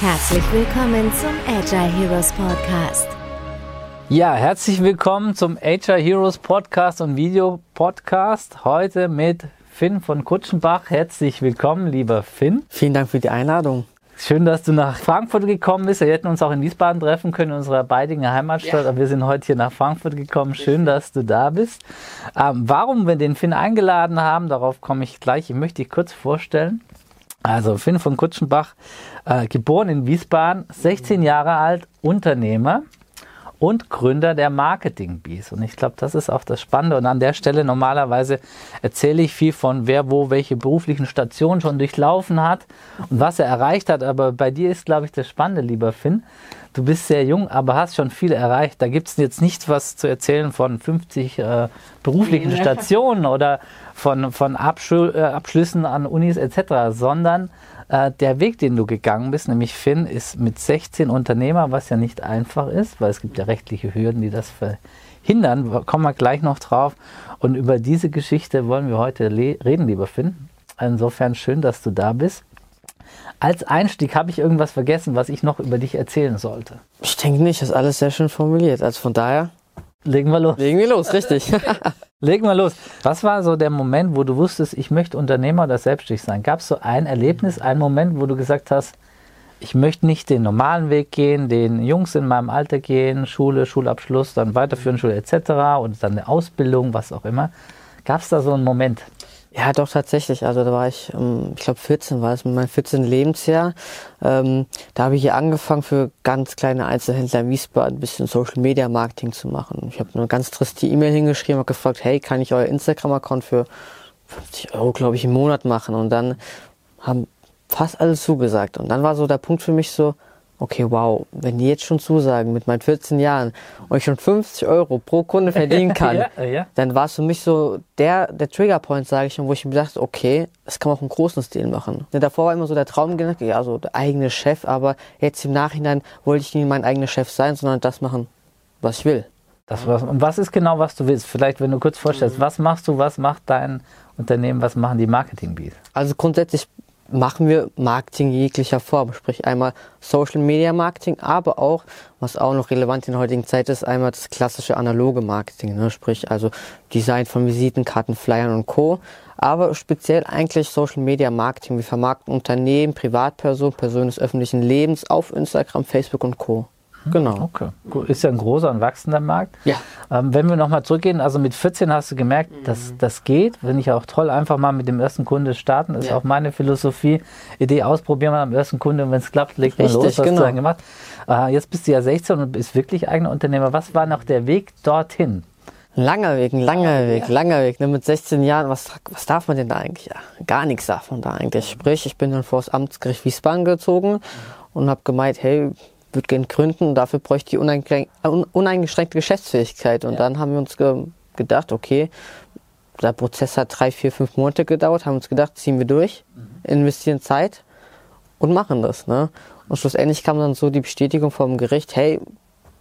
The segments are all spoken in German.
Herzlich willkommen zum Agile Heroes Podcast. Ja, herzlich willkommen zum Agile Heroes Podcast und Video Podcast. Heute mit Finn von Kutschenbach. Herzlich willkommen, lieber Finn. Vielen Dank für die Einladung. Schön, dass du nach Frankfurt gekommen bist. Wir hätten uns auch in Wiesbaden treffen können, in unserer beidigen Heimatstadt, ja. aber wir sind heute hier nach Frankfurt gekommen. Schön, dass du da bist. Ähm, warum wir den Finn eingeladen haben, darauf komme ich gleich. Ich möchte dich kurz vorstellen. Also Finn von Kutschenbach, äh, geboren in Wiesbaden, 16 Jahre alt, Unternehmer und Gründer der Marketing Bees. Und ich glaube, das ist auch das Spannende. Und an der Stelle normalerweise erzähle ich viel von wer wo welche beruflichen Stationen schon durchlaufen hat und was er erreicht hat. Aber bei dir ist, glaube ich, das Spannende, lieber Finn. Du bist sehr jung, aber hast schon viel erreicht. Da gibt es jetzt nichts was zu erzählen von 50 äh, beruflichen Stationen oder von, von Abschl äh, Abschlüssen an Unis etc., sondern äh, der Weg, den du gegangen bist, nämlich Finn, ist mit 16 Unternehmer, was ja nicht einfach ist, weil es gibt ja rechtliche Hürden, die das verhindern. Kommen wir gleich noch drauf. Und über diese Geschichte wollen wir heute reden, lieber Finn. Insofern schön, dass du da bist. Als Einstieg habe ich irgendwas vergessen, was ich noch über dich erzählen sollte. Ich denke nicht, das ist alles sehr schön formuliert. Also von daher. Legen wir los. Legen wir los, richtig. Legen wir los. Was war so der Moment, wo du wusstest, ich möchte Unternehmer oder selbstständig sein? Gab es so ein Erlebnis, einen Moment, wo du gesagt hast, ich möchte nicht den normalen Weg gehen, den Jungs in meinem Alter gehen, Schule, Schulabschluss, dann weiterführen, Schule etc. und dann eine Ausbildung, was auch immer. Gab es da so einen Moment? Ja, doch tatsächlich. Also da war ich, ähm, ich glaube 14 war es, mit meinem 14. Lebensjahr. Ähm, da habe ich hier angefangen für ganz kleine Einzelhändler in Wiesbaden ein bisschen Social Media Marketing zu machen. Ich habe eine ganz triste E-Mail hingeschrieben und gefragt, hey, kann ich euer Instagram-Account für 50 Euro, glaube ich, im Monat machen? Und dann haben fast alle zugesagt. Und dann war so der Punkt für mich so, okay, wow, wenn die jetzt schon zusagen mit meinen 14 Jahren und ich schon 50 Euro pro Kunde verdienen kann, ja, ja. dann war es für mich so der, der Triggerpoint, sage ich schon, wo ich mir dachte, okay, das kann man auch im großen Stil machen. Denn davor war immer so der Traum gedacht, ja, so der eigene Chef, aber jetzt im Nachhinein wollte ich nicht mein eigener Chef sein, sondern das machen, was ich will. Das was, und was ist genau, was du willst? Vielleicht, wenn du kurz vorstellst, mhm. was machst du, was macht dein Unternehmen, was machen die Marketing-Bees? Also grundsätzlich machen wir Marketing jeglicher Form, sprich einmal Social Media Marketing, aber auch, was auch noch relevant in der heutigen Zeit ist, einmal das klassische analoge Marketing, ne? sprich also Design von Visitenkarten, Flyern und Co. Aber speziell eigentlich Social Media Marketing. Wir vermarkten Unternehmen, Privatpersonen, Personen des öffentlichen Lebens auf Instagram, Facebook und Co. Hm? Genau. Okay. Ist ja ein großer und wachsender Markt. Ja. Ähm, wenn wir nochmal zurückgehen, also mit 14 hast du gemerkt, mhm. dass das geht. Finde ich auch toll, einfach mal mit dem ersten Kunde starten. Das ja. ist auch meine Philosophie. Idee ausprobieren wir am ersten Kunde und wenn es klappt, legt man Richtig, los. Was genau. du dann gemacht. Äh, jetzt bist du ja 16 und bist wirklich eigener Unternehmer. Was war noch der Weg dorthin? Langer Weg, ein langer Weg, langer Weg. Ne? Mit 16 Jahren, was, was darf man denn da eigentlich? Ja, gar nichts darf man da eigentlich. Sprich, ich bin dann vor das Amtsgericht Wiesbaden gezogen und habe gemeint, hey, würde gerne gründen und dafür bräuchte ich uneingeschränkte Geschäftsfähigkeit. Und ja. dann haben wir uns ge gedacht, okay, der Prozess hat drei, vier, fünf Monate gedauert, haben uns gedacht, ziehen wir durch, mhm. investieren Zeit und machen das. Ne? Und schlussendlich kam dann so die Bestätigung vom Gericht, hey,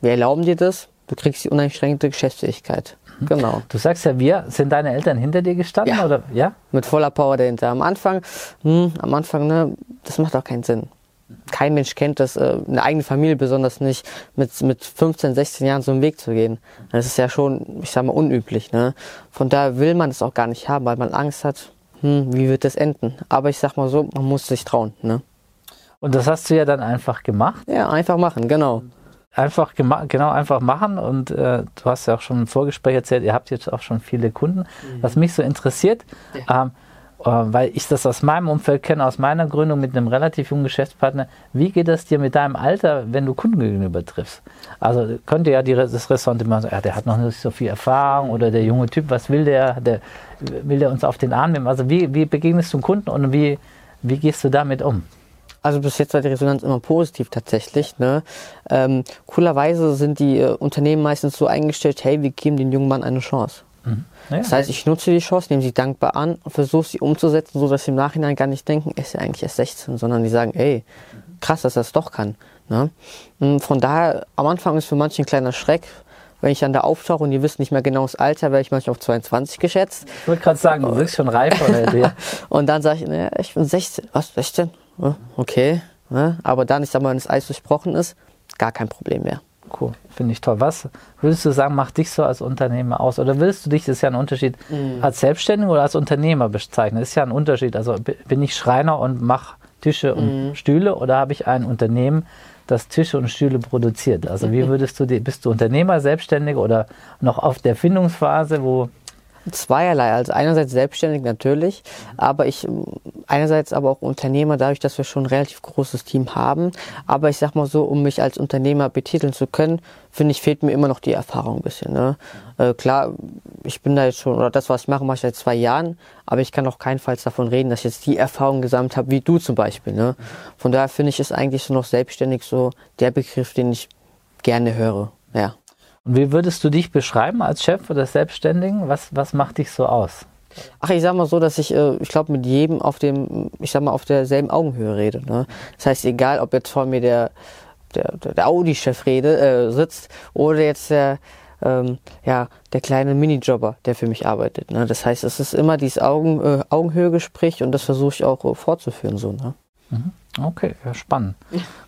wir erlauben dir das, du kriegst die uneingeschränkte Geschäftsfähigkeit. Mhm. Genau. Du sagst ja, wir, sind deine Eltern hinter dir gestanden? Ja. Oder? ja? Mit voller Power dahinter. Am Anfang, hm, am Anfang, ne, das macht auch keinen Sinn kein Mensch kennt das, äh, eine eigene Familie besonders nicht, mit, mit 15, 16 Jahren so einen Weg zu gehen. Das ist ja schon, ich sag mal, unüblich. Ne? Von daher will man das auch gar nicht haben, weil man Angst hat, hm, wie wird das enden? Aber ich sag mal so, man muss sich trauen. Ne? Und das hast du ja dann einfach gemacht? Ja, einfach machen, genau. Einfach genau einfach machen und äh, du hast ja auch schon im Vorgespräch erzählt, ihr habt jetzt auch schon viele Kunden. Mhm. Was mich so interessiert, ja. ähm, äh, weil ich das aus meinem Umfeld kenne, aus meiner Gründung mit einem relativ jungen Geschäftspartner. Wie geht es dir mit deinem Alter, wenn du Kunden gegenüber triffst? Also könnte ja die, das immer sagen, ja, der hat noch nicht so viel Erfahrung oder der junge Typ, was will der? der will der uns auf den Arm nehmen? Also wie, wie begegnest du einem Kunden und wie, wie gehst du damit um? Also bis jetzt war die Resonanz immer positiv tatsächlich. Ne? Ähm, coolerweise sind die äh, Unternehmen meistens so eingestellt, hey, wir geben den jungen Mann eine Chance. Mhm. Ja. Das heißt, ich nutze die Chance, nehme sie dankbar an und versuche sie umzusetzen, so dass sie im Nachhinein gar nicht denken, ist ja eigentlich erst 16, sondern die sagen, ey, krass, dass es doch kann. Ne? Von daher, am Anfang ist für manche ein kleiner Schreck, wenn ich dann da auftauche und die wissen nicht mehr genau das Alter, werde ich manchmal auf 22 geschätzt. Ich wollte gerade sagen, du wirkst schon reif oder dir. und dann sage ich, naja, ich bin 16. Was, 16? Okay. Ne? Aber dann, ich sag mal, wenn das Eis durchbrochen ist, gar kein Problem mehr. Cool, finde ich toll. Was würdest du sagen, macht dich so als Unternehmer aus? Oder willst du dich, das ist ja ein Unterschied, Mhm. als Selbstständiger oder als Unternehmer bezeichnen? Das ist ja ein Unterschied. Also bin ich Schreiner und mache Tische und Mhm. Stühle oder habe ich ein Unternehmen, das Tische und Stühle produziert? Also Mhm. wie würdest du, die, bist du Unternehmer, Selbstständiger oder noch auf der Findungsphase, wo Zweierlei. Also einerseits selbstständig natürlich, aber ich einerseits aber auch Unternehmer, dadurch, dass wir schon ein relativ großes Team haben. Aber ich sag mal so, um mich als Unternehmer betiteln zu können, finde ich, fehlt mir immer noch die Erfahrung ein bisschen. Ne? Äh, klar, ich bin da jetzt schon, oder das, was ich mache, mache ich seit zwei Jahren, aber ich kann auch keinenfalls davon reden, dass ich jetzt die Erfahrung gesammelt habe, wie du zum Beispiel. Ne? Von daher finde ich, ist eigentlich so noch selbstständig so der Begriff, den ich gerne höre. Ja. Und wie würdest du dich beschreiben als Chef oder Selbstständigen? Was, was macht dich so aus? Ach, ich sag mal so, dass ich, äh, ich glaube, mit jedem auf dem, ich sag mal, auf derselben Augenhöhe rede. Ne? Das heißt, egal, ob jetzt vor mir der, der, der, Audi-Chef rede, äh, sitzt oder jetzt der, ähm, ja, der kleine Minijobber, der für mich arbeitet. Ne? Das heißt, es ist immer dieses Augen, äh, Augenhöhe-Gespräch und das versuche ich auch äh, fortzuführen. So, ne? Okay, ja, spannend.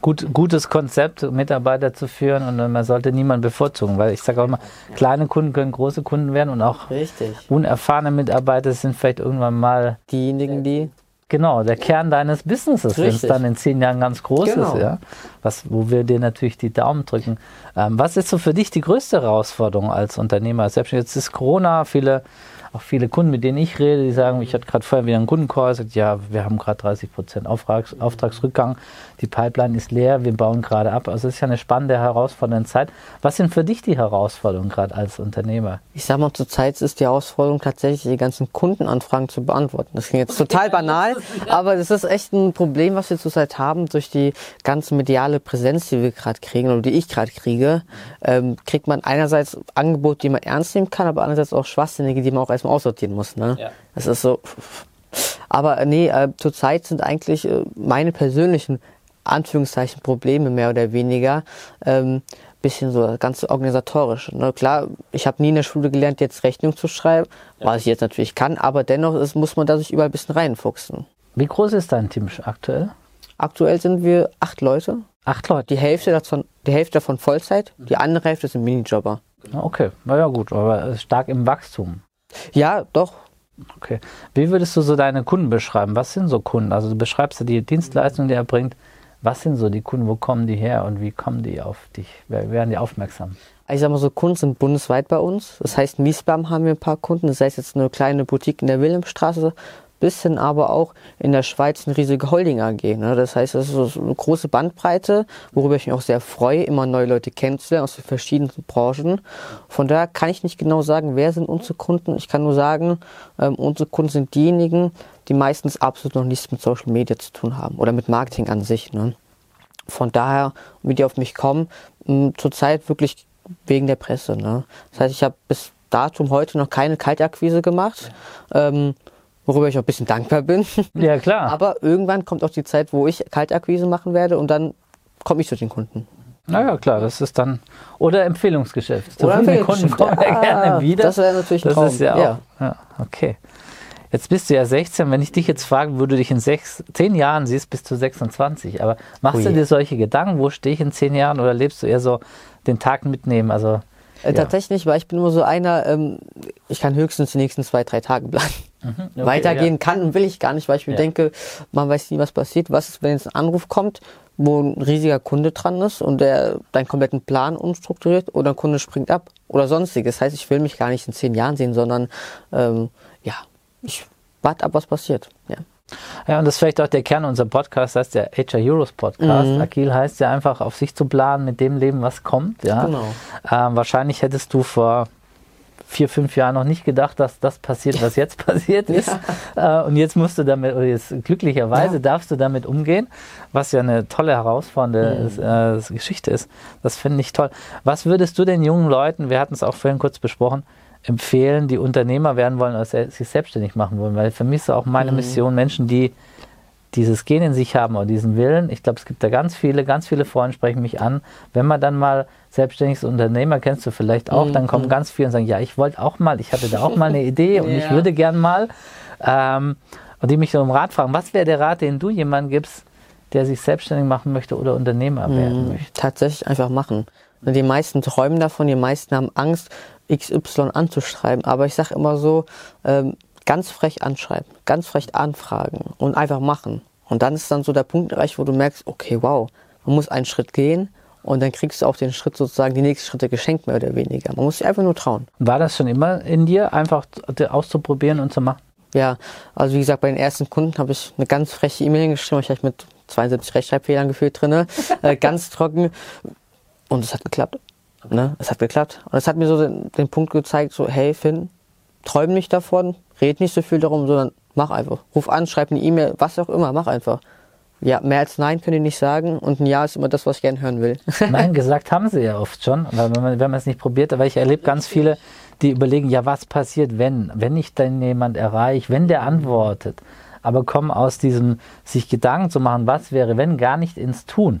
Gut, gutes Konzept, Mitarbeiter zu führen und man sollte niemanden bevorzugen, weil ich sage auch immer, kleine Kunden können große Kunden werden und auch Richtig. unerfahrene Mitarbeiter sind vielleicht irgendwann mal Diejenigen, die. genau der Kern deines Businesses, wenn es dann in zehn Jahren ganz groß Genau. ist, ja. Was, wo wir dir natürlich die Daumen drücken. Ähm, was ist so für dich die größte Herausforderung als Unternehmer? Selbstständiger? Jetzt ist Corona, viele auch viele Kunden, mit denen ich rede, die sagen, ich hatte gerade vorher wieder einen Kundencall, sagt, ja, wir haben gerade 30 Prozent Auftrags, Auftragsrückgang, die Pipeline ist leer, wir bauen gerade ab. Also es ist ja eine spannende, herausfordernde Zeit. Was sind für dich die Herausforderungen gerade als Unternehmer? Ich sag mal, zurzeit ist die Herausforderung tatsächlich, die ganzen Kundenanfragen zu beantworten. Das klingt jetzt total banal, aber das ist echt ein Problem, was wir zurzeit haben. Durch die ganze mediale Präsenz, die wir gerade kriegen oder die ich gerade kriege, ähm, kriegt man einerseits Angebote, die man ernst nehmen kann, aber andererseits auch Schwachsinnige, die man auch erstmal aussortieren muss. Ne? Ja. Das ist so. Aber äh, nee, äh, zurzeit sind eigentlich äh, meine persönlichen Anführungszeichen Probleme mehr oder weniger ähm, bisschen so das ganze organisatorische. Ne? Klar, ich habe nie in der Schule gelernt, jetzt Rechnung zu schreiben, was ich jetzt natürlich kann, aber dennoch ist, muss man da sich überall ein bisschen reinfuchsen. Wie groß ist dein Team aktuell? Aktuell sind wir acht Leute. Acht Leute. Die Hälfte davon, die Hälfte davon Vollzeit, die andere Hälfte sind Minijobber. Okay, na ja gut, aber stark im Wachstum. Ja, doch. Okay. Wie würdest du so deine Kunden beschreiben? Was sind so Kunden? Also du beschreibst ja die Dienstleistung, die er bringt. Was sind so die Kunden? Wo kommen die her und wie kommen die auf dich? Wer werden die aufmerksam? Ich sag mal so, Kunden sind bundesweit bei uns. Das heißt, in Wiesbaden haben wir ein paar Kunden. Das heißt jetzt eine kleine Boutique in der Wilhelmstraße, bis hin aber auch in der Schweiz eine riesige Holding AG. Ne? Das heißt, das ist eine große Bandbreite, worüber ich mich auch sehr freue, immer neue Leute kennenzulernen aus den verschiedensten Branchen. Von daher kann ich nicht genau sagen, wer sind unsere Kunden. Ich kann nur sagen, ähm, unsere Kunden sind diejenigen, die meistens absolut noch nichts mit Social Media zu tun haben oder mit Marketing an sich. Ne? Von daher, wie die auf mich kommen, mh, zurzeit wirklich wegen der Presse. Ne? Das heißt, ich habe bis datum heute noch keine Kaltakquise gemacht, ähm, worüber ich auch ein bisschen dankbar bin. Ja, klar. Aber irgendwann kommt auch die Zeit, wo ich Kaltakquise machen werde und dann komme ich zu den Kunden. naja, klar, das ist dann. Oder Empfehlungsgeschäft. Oder Empfehlungsgeschäft. Kunden kommen ja Ah, gerne wieder. das wäre natürlich ein Das Traum. ist ja auch. Ja. Ja. okay. Jetzt bist du ja 16. Wenn ich dich jetzt frage, du dich in sechs, zehn Jahren siehst, bist du 26. Aber machst Ui. du dir solche Gedanken? Wo stehe ich in zehn Jahren? Oder lebst du eher so den Tag mitnehmen? Also Äh, Ja. Tatsächlich, weil ich bin immer so einer, ähm, ich kann höchstens die nächsten zwei, drei Tage planen. okay, Weitergehen kann und will ich gar nicht, weil ich mir Ja. denke, man weiß nie, was passiert. Was ist, wenn jetzt ein Anruf kommt, wo ein riesiger Kunde dran ist und der deinen kompletten Plan umstrukturiert oder ein Kunde springt ab oder sonstiges. Das heißt, ich will mich gar nicht in zehn Jahren sehen, sondern ähm, ja, ich warte ab, was passiert. Ja. Ja, und das ist vielleicht auch der Kern unserer Podcast, das heißt der HR Heroes Podcast. Mhm. Agil heißt ja einfach, auf sich zu planen mit dem Leben, was kommt. Ja? Genau. Ähm, wahrscheinlich hättest du vor vier, fünf Jahren noch nicht gedacht, dass das passiert, was jetzt passiert ist. Äh, und jetzt musst du damit, oder jetzt glücklicherweise Ja. darfst du damit umgehen, was ja eine tolle, herausfordernde äh, Geschichte ist. Das finde ich toll. Was würdest du den jungen Leuten, wir hatten es auch vorhin kurz besprochen, empfehlen, die Unternehmer werden wollen oder sich selbstständig machen wollen? Weil für mich ist auch meine Mission, Menschen, die dieses Gen in sich haben oder diesen Willen. Ich glaube, es gibt da ganz viele, ganz viele Freunde sprechen mich an. Wenn man dann mal selbstständiges Unternehmer kennst du vielleicht auch, dann kommen ganz viele und sagen, ja, ich wollte auch mal, ich hatte da auch mal eine Idee und ich Ja. würde gern mal. Ähm, und die mich so um Rat fragen, was wäre der Rat, den du jemandem gibst, der sich selbstständig machen möchte oder Unternehmer werden Mhm. möchte? Tatsächlich einfach machen. Die meisten träumen davon, die meisten haben Angst, XY anzuschreiben. Aber ich sage immer so, ähm, ganz frech anschreiben, ganz frech anfragen und einfach machen. Und dann ist dann so der Punkt erreicht, wo du merkst, okay, wow, man muss einen Schritt gehen und dann kriegst du auch den Schritt sozusagen, die nächsten Schritte geschenkt, mehr oder weniger. Man muss sich einfach nur trauen. War das schon immer in dir, einfach auszuprobieren und zu machen? Ja, also wie gesagt, bei den ersten Kunden habe ich eine ganz freche E-Mail geschrieben, ich habe mit 72 Rechtschreibfehlern gefühlt drinne, äh, ganz trocken. Und es hat geklappt. Ne? Es hat geklappt. Und es hat mir so den, den Punkt gezeigt, so, hey Finn, träum nicht davon, red nicht so viel darum, sondern mach einfach. Ruf an, schreib eine E-Mail, was auch immer, mach einfach. Ja, mehr als Nein könnt ihr nicht sagen und ein Ja ist immer das, was ich gerne hören will. Nein, gesagt haben sie ja oft schon, weil wenn man, wenn man es nicht probiert, aber ich erlebe ganz viele, die überlegen, ja, was passiert, wenn, wenn ich dann jemand erreiche, wenn der antwortet, aber kommen aus diesem, sich Gedanken zu machen, was wäre, wenn, gar nicht ins Tun.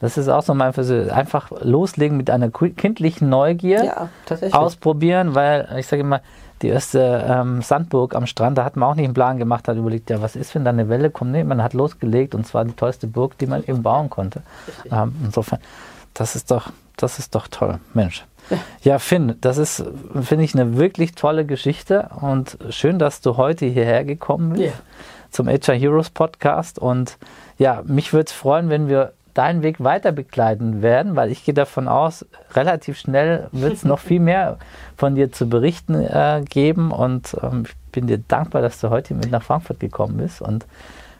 Das ist auch so mein Versuch, einfach loslegen mit einer ki- kindlichen Neugier, Ja, ausprobieren, weil ich sage immer, die erste ähm, Sandburg am Strand, da hat man auch nicht einen Plan gemacht, hat überlegt, ja, was ist, wenn da eine Welle kommt? Nee, man hat losgelegt und zwar die tollste Burg, die man eben bauen konnte. Ähm, insofern, das ist doch, das ist doch toll, Mensch. Ja, Finn, das ist, finde ich, eine wirklich tolle Geschichte und schön, dass du heute hierher gekommen bist Ja. zum HR Heroes Podcast. Und ja, mich würde es freuen, wenn wir deinen Weg weiter begleiten werden, weil ich gehe davon aus, relativ schnell wird es noch viel mehr von dir zu berichten äh, geben. Und ähm, ich bin dir dankbar, dass du heute mit nach Frankfurt gekommen bist und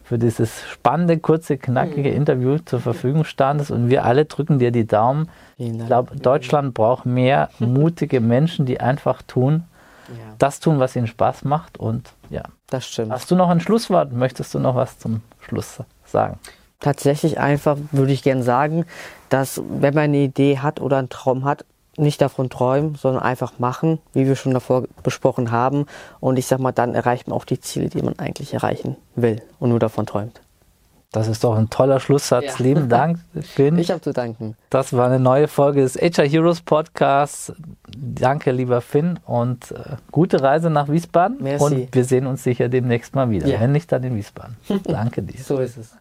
für dieses spannende, kurze, knackige Interview zur Verfügung standest. Und wir alle drücken dir die Daumen. Ich glaube, Deutschland braucht mehr mutige Menschen, die einfach tun, Ja, das tun, was ihnen Spaß macht. Und ja, das stimmt. Hast du noch ein Schlusswort? Möchtest du noch was zum Schluss sagen? Tatsächlich einfach, würde ich gern sagen, dass wenn man eine Idee hat oder einen Traum hat, nicht davon träumen, sondern einfach machen, wie wir schon davor besprochen haben. Und ich sag mal, dann erreicht man auch die Ziele, die man eigentlich erreichen will und nur davon träumt. Das ist doch ein toller Schlusssatz. Ja. Lieben Dank, Finn. Ich habe zu danken. Das war eine neue Folge des HR Heroes Podcasts. Danke, lieber Finn, und äh, gute Reise nach Wiesbaden. Merci. Und wir sehen uns sicher demnächst mal wieder. Ja. Wenn nicht, dann in Wiesbaden. Danke dir. So ist es.